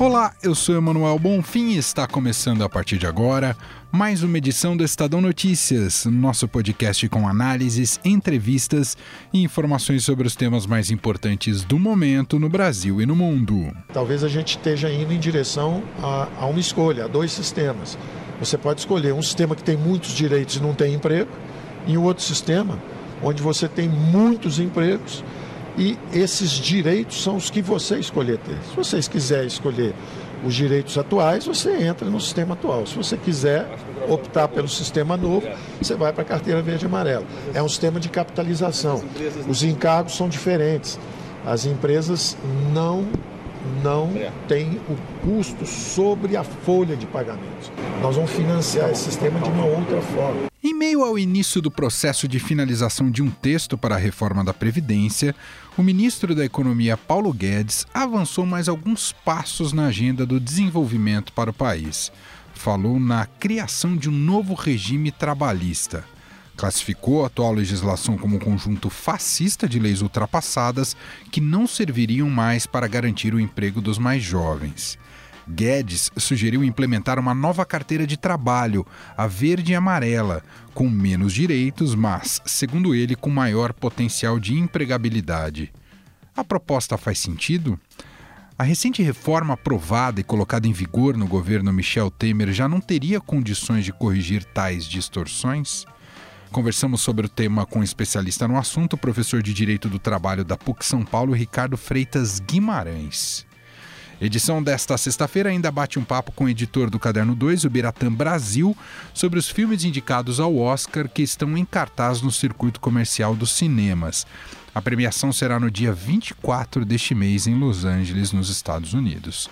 Olá, eu sou Emanuel Bonfim e está começando a partir de agora mais uma edição do Estadão Notícias, nosso podcast com análises, entrevistas e informações sobre os temas mais importantes do momento no Brasil e no mundo. Talvez a gente esteja indo em direção a, a uma escolha, a dois sistemas. Você pode escolher um sistema que tem muitos direitos e não tem emprego, e um outro sistema onde você tem muitos empregos e esses direitos são os que você escolher ter. Se vocês quiserem escolher os direitos atuais, você entra no sistema atual. Se você quiser optar pelo sistema novo, você vai para a carteira verde e amarela. É um sistema de capitalização. Os encargos são diferentes. As empresas não não têm o custo sobre a folha de pagamentos. Nós vamos financiar esse sistema de uma outra forma. Meio ao início do processo de finalização de um texto para a reforma da Previdência, o ministro da Economia Paulo Guedes avançou mais alguns passos na agenda do desenvolvimento para o país. Falou na criação de um novo regime trabalhista. Classificou a atual legislação como um conjunto fascista de leis ultrapassadas que não serviriam mais para garantir o emprego dos mais jovens. Guedes sugeriu implementar uma nova carteira de trabalho, a verde e amarela, com menos direitos, mas, segundo ele, com maior potencial de empregabilidade. A proposta faz sentido? A recente reforma aprovada e colocada em vigor no governo Michel Temer já não teria condições de corrigir tais distorções? Conversamos sobre o tema com um especialista no assunto, o professor de Direito do Trabalho da PUC São Paulo, Ricardo Freitas Guimarães. Edição desta sexta-feira ainda bate um papo com o editor do Caderno 2, o Biratã Brasil, sobre os filmes indicados ao Oscar que estão em cartaz no circuito comercial dos cinemas. A premiação será no dia 24 deste mês em Los Angeles, nos Estados Unidos.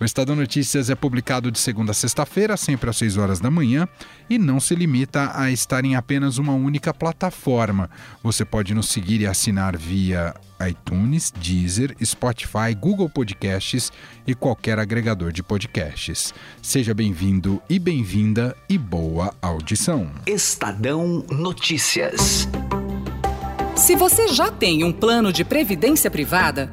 O Estadão Notícias é publicado de segunda a sexta-feira, sempre às 6 horas da manhã, e não se limita a estar em apenas uma única plataforma. Você pode nos seguir e assinar via iTunes, Deezer, Spotify, Google Podcasts e qualquer agregador de podcasts. Seja bem-vindo e bem-vinda e boa audição. Estadão Notícias. Se você já tem um plano de previdência privada,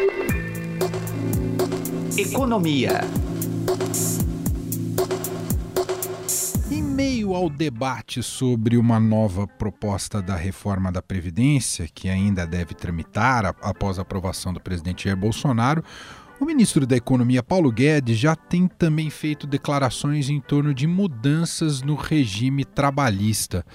Economia. Em meio ao debate sobre uma nova proposta da reforma da Previdência, que ainda deve tramitar após a aprovação do presidente Jair Bolsonaro, o ministro da Economia, Paulo Guedes, já tem também feito declarações em torno de mudanças no regime trabalhista.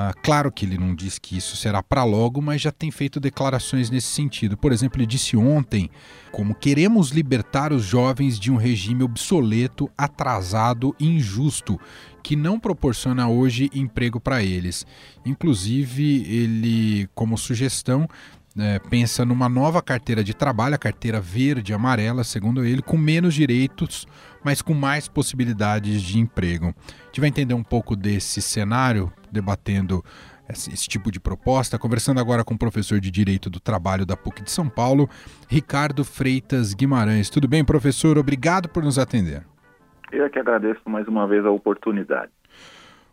Ah, claro que ele não diz que isso será para logo, mas já tem feito declarações nesse sentido. Por exemplo, ele disse ontem como queremos libertar os jovens de um regime obsoleto, atrasado e injusto, que não proporciona hoje emprego para eles. Inclusive, ele, como sugestão, é, pensa numa nova carteira de trabalho, a carteira verde amarela, segundo ele, com menos direitos, mas com mais possibilidades de emprego. A gente vai entender um pouco desse cenário, debatendo esse, esse, tipo de proposta, conversando agora com o professor de Direito do Trabalho da PUC de São Paulo, Ricardo Freitas Guimarães. Tudo bem, professor? Obrigado por nos atender. Eu é que agradeço mais uma vez a oportunidade.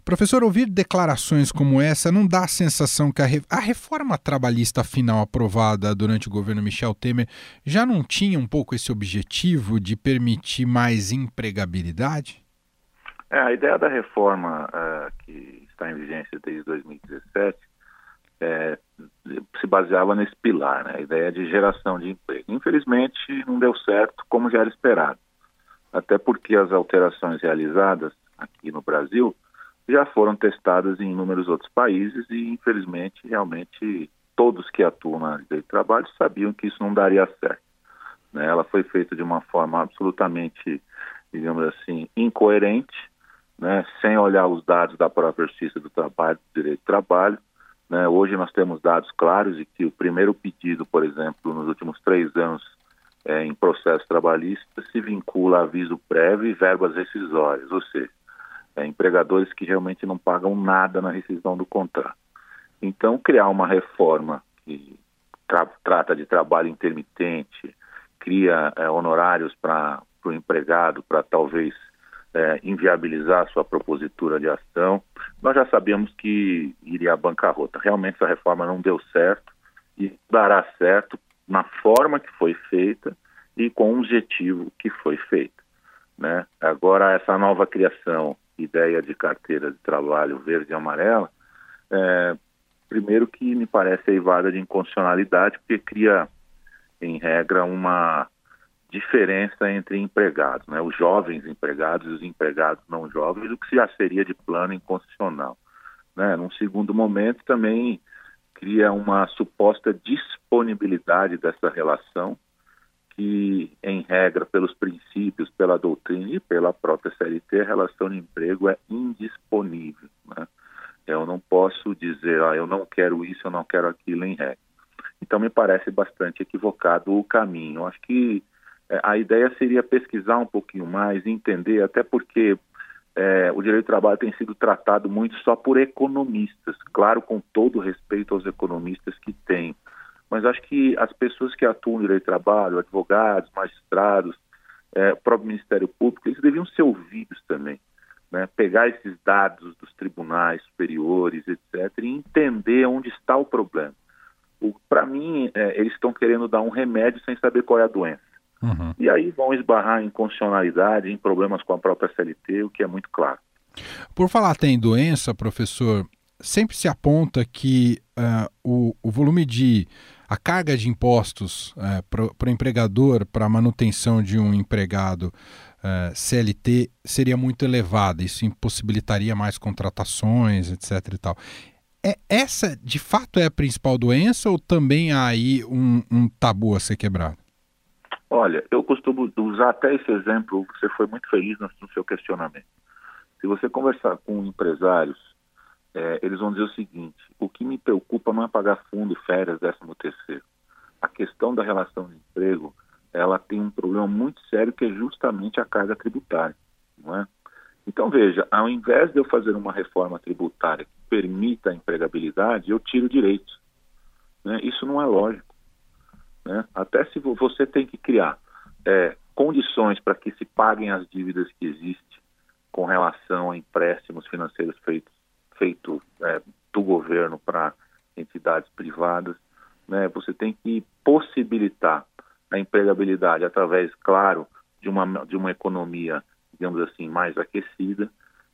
Professor, ouvir declarações como essa não dá a sensação que a, re... a, reforma trabalhista final aprovada durante o governo Michel Temer já não tinha um pouco esse objetivo de permitir mais empregabilidade? É, a ideia da reforma uh, que está em vigência desde 2017 é, se baseava nesse pilar, né, a ideia de geração de emprego. Infelizmente, não deu certo como já era esperado, até porque as alterações realizadas aqui no Brasil já foram testadas em inúmeros outros países e, infelizmente, realmente todos que atuam na área de trabalho sabiam que isso não daria certo. Né? Ela foi feita de uma forma absolutamente, digamos incoerente, né, sem olhar os dados da própria Justiça do Trabalho, do Direito do Trabalho. Né. Hoje nós temos dados claros de que o primeiro pedido, por exemplo, nos últimos três anos é, em processo trabalhista se vincula a aviso prévio e verbas rescisórias, ou seja, é, empregadores que realmente não pagam nada na rescisão do contrato. Então, criar uma reforma que tra trata de trabalho intermitente, cria é, honorários para o empregado, para talvez é, inviabilizar sua propositura de ação, nós já sabíamos que iria à bancarrota. Realmente essa reforma não deu certo e dará certo na forma que foi feita e com o objetivo que foi feito. Né? Agora, essa nova criação, ideia de carteira de trabalho verde e amarela, é, primeiro que me parece eivada de inconstitucionalidade, porque cria, em regra, uma diferença entre empregados, né? os jovens empregados e os empregados não jovens, o que já seria de plano inconstitucional. Né? Num segundo momento, também cria uma suposta disponibilidade dessa relação, que, em regra, pelos princípios, pela doutrina e pela própria CLT, a relação de emprego é indisponível. Né? Eu não posso dizer, ah, eu não quero isso, eu não quero aquilo, em regra. Então, me parece bastante equivocado o caminho. Acho que a ideia seria pesquisar um pouquinho mais, entender, até porque é, o direito do trabalho tem sido tratado muito só por economistas, claro, com todo respeito aos economistas que tem, mas acho que as pessoas que atuam no direito do trabalho, advogados, magistrados, é, o próprio Ministério Público, eles deviam ser ouvidos também, né? pegar esses dados dos tribunais superiores, etc., e entender onde está o problema. Para mim, é, eles estão querendo dar um remédio sem saber qual é a doença. Uhum. E aí vão esbarrar em constitucionalidade, em problemas com a própria CLT, o que é muito claro. Por falar até em doença, professor, sempre se aponta que uh, o, o, volume de. a carga de impostos uh, para o empregador para a manutenção de um empregado uh, CLT seria muito elevada. Isso impossibilitaria mais contratações, etc. E tal. É, essa, de fato, é a principal doença ou também há aí um, um tabu a ser quebrado? Olha, eu costumo usar até esse exemplo, você foi muito feliz no, seu questionamento. Se você conversar com empresários, é, eles vão dizer o seguinte: o que me preocupa não é pagar fundo, férias, décimo terceiro. A questão da relação de emprego, ela tem um problema muito sério que é justamente a carga tributária, não é? Então veja, ao invés de eu fazer uma reforma tributária que permita a empregabilidade, eu tiro direitos. Né? Isso não é lógico. Né? Até se você tem que criar é, condições para que se paguem as dívidas que existem com relação a empréstimos financeiros feitos feito é, do governo para entidades privadas, né? Você tem que possibilitar a empregabilidade através, claro, de uma de uma economia, digamos assim, mais aquecida,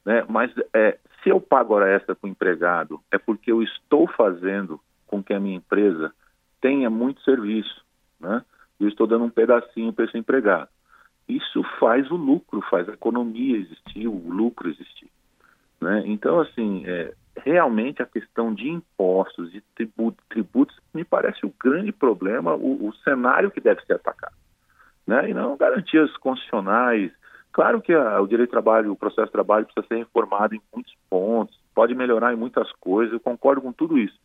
né? Mas é, se eu pago hora extra para o empregado, é porque eu estou fazendo com que a minha empresa tenha muito serviço, né? Eu estou dando um pedacinho para esse empregado. Isso faz o lucro, faz a economia existir, o lucro existir. Né? Então, assim, é, realmente a questão de impostos, de tributos, tributos, me parece o grande problema, o, o cenário que deve ser atacado. Né? E não garantias constitucionais. Claro que a, o direito de trabalho, o processo de trabalho precisa ser reformado em muitos pontos, pode melhorar em muitas coisas, eu concordo com tudo isso.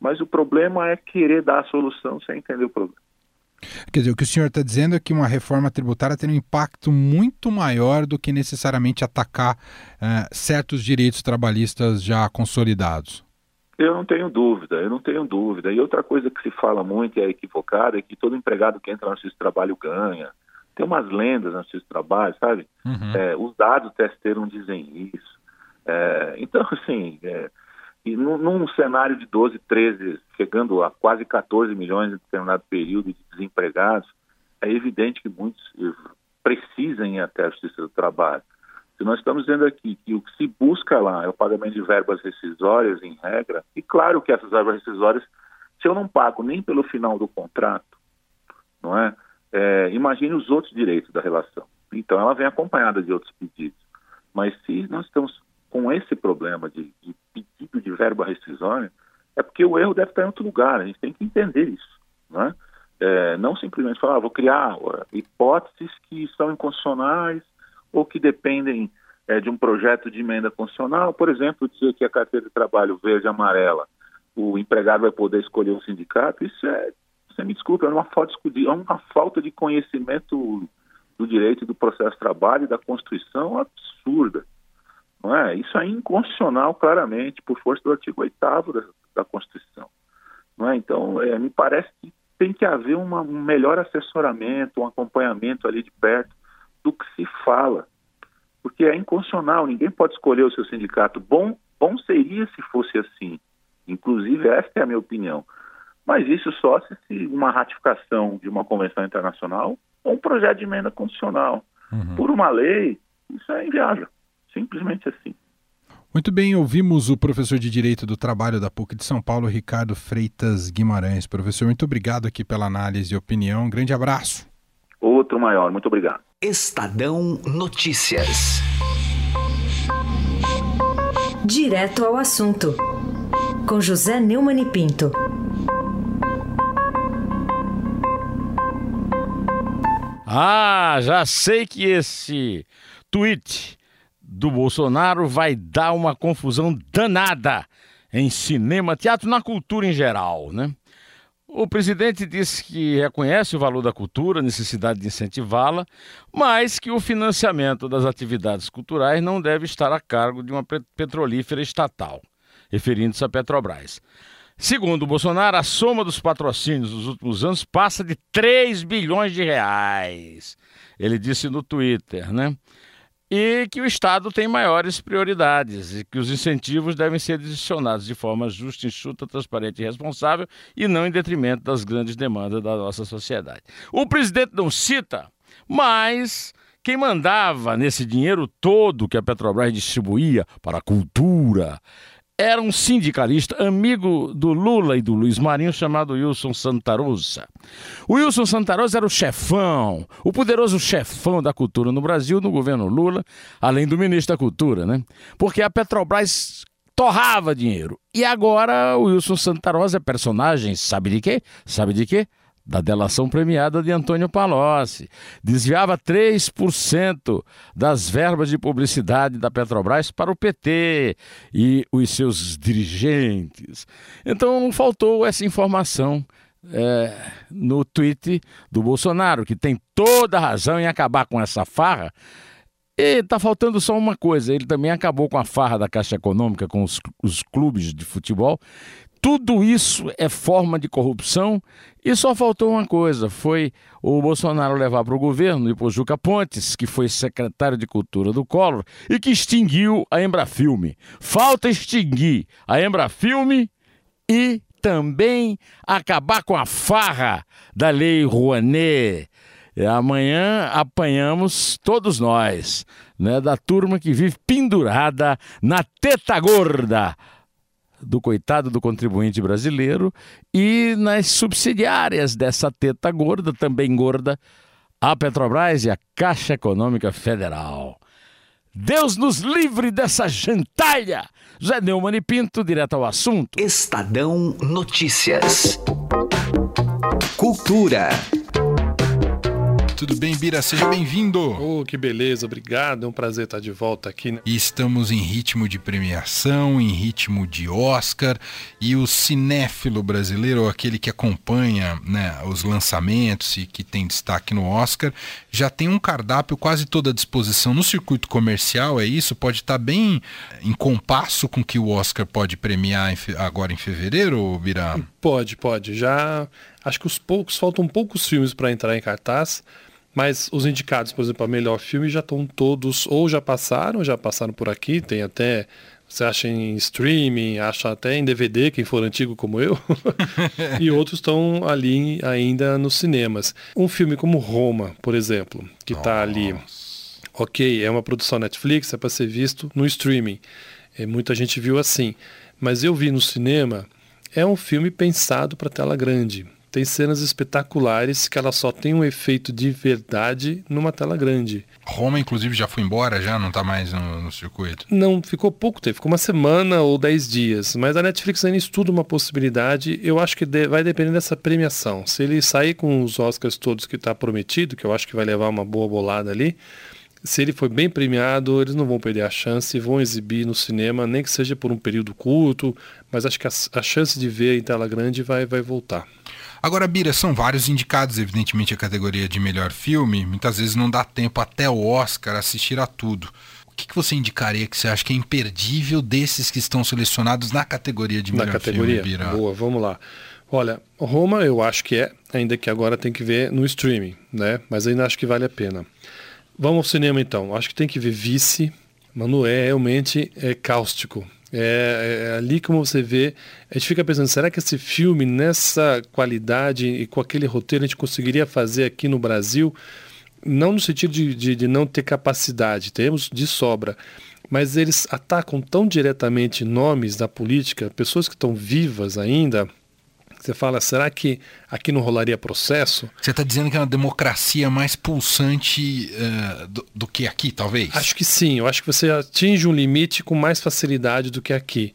Mas o problema é querer dar a solução sem entender o problema. Quer dizer, o que o senhor está dizendo é que uma reforma tributária tem um impacto muito maior do que necessariamente atacar uh, certos direitos trabalhistas já consolidados. Eu não tenho dúvida, eu não tenho dúvida. E outra coisa que se fala muito e é equivocada é que todo empregado que entra no justiça de trabalho ganha. Tem umas lendas no justiça de trabalho, sabe? Uhum. É, os dados testeiros dizem isso. É, então, assim, é, e num, num, cenário de 12, 13, chegando a quase 14 milhões em determinado período de desempregados, é evidente que muitos eh, precisam ir até a Justiça do Trabalho. Se nós estamos dizendo aqui que o que se busca lá é o pagamento de verbas rescisórias, em regra, e claro que essas verbas rescisórias, se eu não pago nem pelo final do contrato, não é? é imagine os outros direitos da relação. Então, ela vem acompanhada de outros pedidos. Mas se nós estamos com esse problema de, de verba rescisória, é porque o erro deve estar em outro lugar. A gente tem que entender isso. Né? É, não simplesmente falar, ah, vou criar hipóteses que são inconstitucionais ou que dependem é, de um projeto de emenda constitucional, por exemplo, dizer que a carteira de trabalho verde e amarela, o empregado vai poder escolher o sindicato, isso é, você me desculpa, é uma falta de, é uma falta de conhecimento do direito do processo de trabalho e da Constituição absurda. Não é? Isso é inconstitucional, claramente, por força do artigo 8 da, da Constituição. Não é? Então, é, me parece que tem que haver uma, um melhor assessoramento, um acompanhamento ali de perto do que se fala porque é inconstitucional, ninguém pode escolher o seu sindicato. Bom, bom seria se fosse assim. Inclusive, esta é a minha opinião. Mas isso só se uma ratificação de uma convenção internacional ou um projeto de emenda constitucional. Uhum. Por uma lei, isso é inviável. Simplesmente assim. Muito bem, ouvimos o professor de Direito do Trabalho da PUC de São Paulo, Ricardo Freitas Guimarães. Professor, muito obrigado aqui pela análise e opinião. Um grande abraço. Outro maior, muito obrigado. Estadão Notícias. Direto ao assunto, com José Neumann e Pinto. Ah, já sei que esse tweet do Bolsonaro vai dar uma confusão danada em cinema, teatro, na cultura em geral, né? O presidente disse que reconhece o valor da cultura, a necessidade de incentivá-la, mas que o financiamento das atividades culturais não deve estar a cargo de uma petrolífera estatal, referindo-se à Petrobras. Segundo Bolsonaro, a soma dos patrocínios dos últimos anos passa de 3 bilhões de reais. Ele disse no Twitter, né? E que o Estado tem maiores prioridades e que os incentivos devem ser direcionados de forma justa, enxuta, transparente e responsável e não em detrimento das grandes demandas da nossa sociedade. O presidente não cita, mas quem mandava nesse dinheiro todo que a Petrobras distribuía para a cultura era um sindicalista amigo do Lula e do Luiz Marinho chamado Wilson Santarosa. O Wilson Santarosa era o chefão, o poderoso chefão da cultura no Brasil, no governo Lula, além do ministro da Cultura, né? Porque a Petrobras torrava dinheiro. E agora o Wilson Santarosa é personagem, sabe de quê? Sabe de quê? Da delação premiada de Antônio Palocci. Desviava 3% das verbas de publicidade da Petrobras para o PT e os seus dirigentes. Então faltou essa informação é, no tweet do Bolsonaro, que tem toda a razão em acabar com essa farra. E está faltando só uma coisa: ele também acabou com a farra da Caixa Econômica com os, os clubes de futebol tudo isso é forma de corrupção e só faltou uma coisa: foi o Bolsonaro levar para o governo e para Juca Pontes, que foi secretário de Cultura do Collor e que extinguiu a Embrafilme. Falta extinguir a Embrafilme e também acabar com a farra da Lei Rouanet. Amanhã apanhamos todos nós, né, da turma que vive pendurada na teta gorda do coitado do contribuinte brasileiro e nas subsidiárias dessa teta gorda, também gorda, a Petrobras e a Caixa Econômica Federal. Deus nos livre dessa gentalha! Zé Neumann e Pinto, direto ao assunto. Estadão Notícias. Cultura. Tudo bem, Bira? Seja bem-vindo. Oh, que beleza, obrigado. É um prazer estar de volta aqui. Né? Estamos em ritmo de premiação, em ritmo de Oscar. E o cinéfilo brasileiro, aquele que acompanha né, os lançamentos e que tem destaque no Oscar, já tem um cardápio quase toda à disposição no circuito comercial, é isso? Pode estar bem em compasso com o que o Oscar pode premiar agora em fevereiro, Bira? Pode, pode. Já acho que os poucos, faltam poucos filmes para entrar em cartaz. Mas os indicados, por exemplo, a melhor filme já estão todos, ou já passaram, já passaram por aqui, tem até. Você acha em streaming, acha até em DVD, quem for antigo como eu. e outros estão ali ainda nos cinemas. Um filme como Roma, por exemplo, que está ali. Ok, é uma produção Netflix, é para ser visto no streaming. É, muita gente viu assim. Mas eu vi no cinema, é um filme pensado para tela grande tem cenas espetaculares que ela só tem um efeito de verdade numa tela grande. Roma, inclusive, já foi embora, já não está mais no, no, circuito? Não, ficou pouco tempo, ficou uma semana ou dez dias. Mas a Netflix ainda estuda uma possibilidade. Eu acho que de, vai depender dessa premiação. Se ele sair com os Oscars todos que está prometido, que eu acho que vai levar uma boa bolada ali, se ele foi bem premiado, eles não vão perder a chance e vão exibir no cinema, nem que seja por um período curto, mas acho que a, a chance de ver em tela grande vai, vai voltar. Agora, Bira, são vários indicados, evidentemente, a categoria de melhor filme. Muitas vezes não dá tempo até o Oscar assistir a tudo. O que, que você indicaria que você acha que é imperdível desses que estão selecionados na categoria de melhor na categoria? filme, Bira? Boa, vamos lá. Olha, Roma eu acho que é, ainda que agora tem que ver no streaming, né? Mas ainda acho que vale a pena. Vamos ao cinema então. Acho que tem que ver Vice. Mano, é realmente é cáustico. É, é, ali como você vê, a gente fica pensando, será que esse filme, nessa qualidade e com aquele roteiro, a gente conseguiria fazer aqui no Brasil? Não no sentido de, de, de não ter capacidade, temos de sobra, mas eles atacam tão diretamente nomes da política, pessoas que estão vivas ainda, você fala, será que aqui não rolaria processo? Você está dizendo que é uma democracia mais pulsante uh, do, do, que aqui, talvez? Acho que sim. Eu acho que você atinge um limite com mais facilidade do que aqui.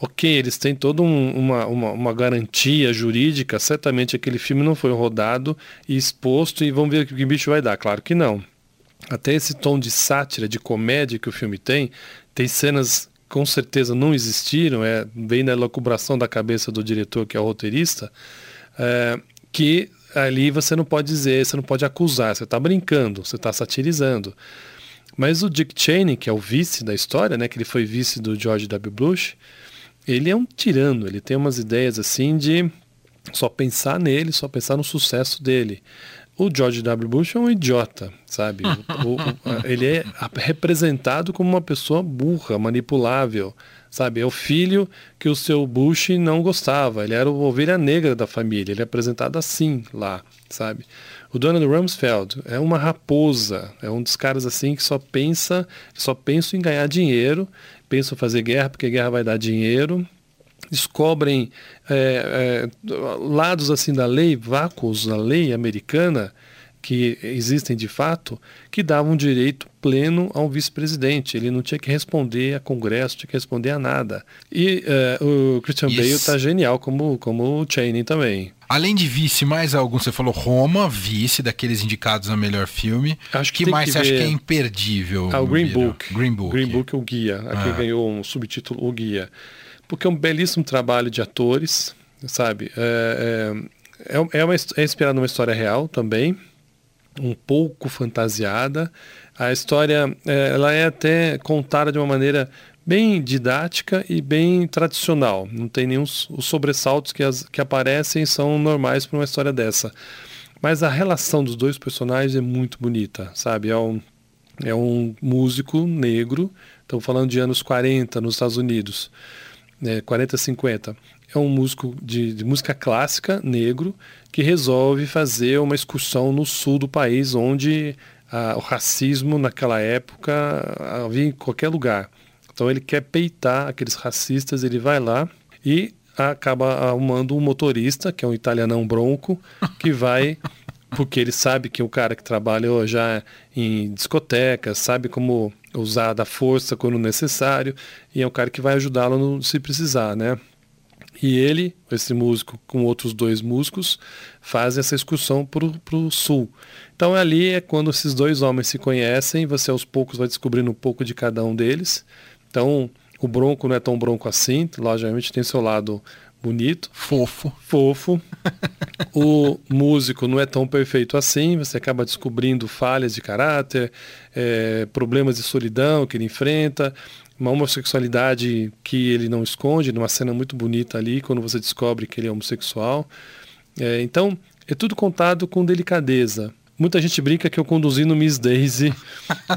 Ok, eles têm toda um, uma, uma, uma, garantia jurídica. Certamente aquele filme não foi rodado e exposto e vamos ver o que o bicho vai dar. Claro que não. Até esse tom de sátira, de comédia que o filme tem, tem cenas com certeza não existiram, é, vem da locubração da cabeça do diretor, que é o roteirista, é, que ali você não pode dizer, você não pode acusar, você está brincando, você está satirizando. Mas o Dick Cheney, que é o vice da história, né, que ele foi vice do George W. Bush, ele é um tirano, ele tem umas ideias assim de só pensar nele, só pensar no sucesso dele o George W. Bush é um idiota, sabe? o, o, ele é representado como uma pessoa burra, manipulável, sabe? É o filho que o seu Bush não gostava. Ele era o ovelha negra da família. Ele é apresentado assim lá, sabe? O Donald Rumsfeld é uma raposa, é um dos caras assim que só pensa, só pensa em ganhar dinheiro, pensa em fazer guerra porque guerra vai dar dinheiro, descobrem é, é, lados assim da lei, vácuos na lei americana, que existem de fato, que davam direito pleno ao vice-presidente. Ele não tinha que responder a Congresso, tinha que responder a nada. E é, o Christian Isso. Bale está genial como, como o Channing também. Além de vice, mais algum? Você falou Roma, vice, daqueles indicados a melhor filme. Acho que, que mais que você acha que é imperdível? Ah, o Green Book. Green Book. Green Book, o Guia. Aqui ah. ganhou um subtítulo, o Guia porque é um belíssimo trabalho de atores, sabe? É, é, é, é, uma, é inspirado numa história real também, um pouco fantasiada. A história é, ela é até contada de uma maneira bem didática e bem tradicional. Não tem nenhum os sobressaltos que, as, que aparecem são normais para uma história dessa. Mas a relação dos dois personagens é muito bonita, sabe? É um, é um músico negro, estamos falando de anos 40 nos Estados Unidos né, 40, 50. É um músico de, de, música clássica, negro, que resolve fazer uma excursão no sul do país, onde ah, o racismo naquela época havia em qualquer lugar. Então ele quer peitar aqueles racistas, ele vai lá e acaba arrumando um motorista, que é um italianão bronco, que vai porque ele sabe que o cara que trabalha já em discotecas, sabe como usar da força quando necessário, e é um cara que vai ajudá-lo se precisar, né? E ele, esse músico, com outros dois músicos, fazem essa excursão para o sul. Então ali é quando esses dois homens se conhecem, você aos poucos vai descobrindo um pouco de cada um deles. Então o bronco não é tão bronco assim, logicamente tem seu lado bonito. Fofo. Fofo. o músico não é tão perfeito assim, você acaba descobrindo falhas de caráter, é, problemas de solidão que ele enfrenta, uma homossexualidade que ele não esconde, numa cena muito bonita ali, quando você descobre que ele é homossexual. É, então, é tudo contado com delicadeza. Muita gente brinca que eu conduzi no Miss Daisy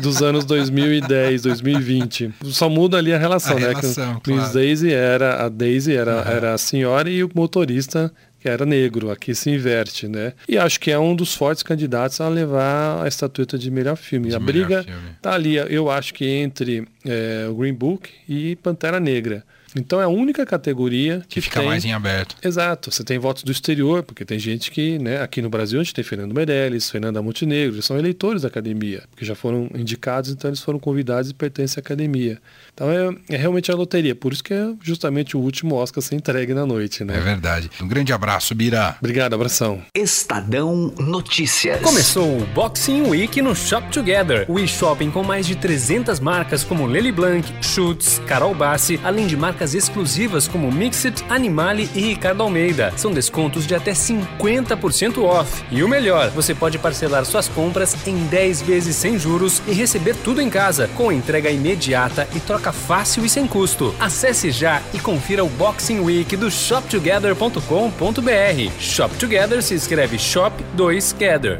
dos anos 2010, 2020. Só muda ali a relação, a né? Relação, Miss Daisy era a Daisy era, uhum. era a senhora e o motorista que era negro, aqui se inverte, né? E acho que é um dos fortes candidatos a levar a estatueta de melhor filme. De a briga filme. tá ali, eu acho que entre é, o Green Book e Pantera Negra. Então é a única categoria que, que fica tem... mais em aberto. Exato. Você tem votos do exterior, porque tem gente que, né, aqui no Brasil a gente tem Fernando Meirelles, Fernanda Montenegro, eles são eleitores da academia, porque já foram indicados, então eles foram convidados e pertencem à academia. Então é, é realmente a loteria, por isso que é justamente o último Oscar ser entregue na noite, né? É verdade. Um grande abraço, Bira. Obrigado, abração. Estadão Notícias. Começou o Boxing Week no Shop Together, o e-shopping com mais de 300 marcas como Lely Blanc, Schutz, Carol Bassi, além de marcas exclusivas como Mixit, Animale e Ricardo Almeida. São descontos de até 50% off. E o melhor, você pode parcelar suas compras em 10 vezes sem juros e receber tudo em casa, com entrega imediata e troca fácil e sem custo. Acesse já e confira o Boxing Week do shoptogether.com.br. Shop Together se escreve Shop 2 Gather.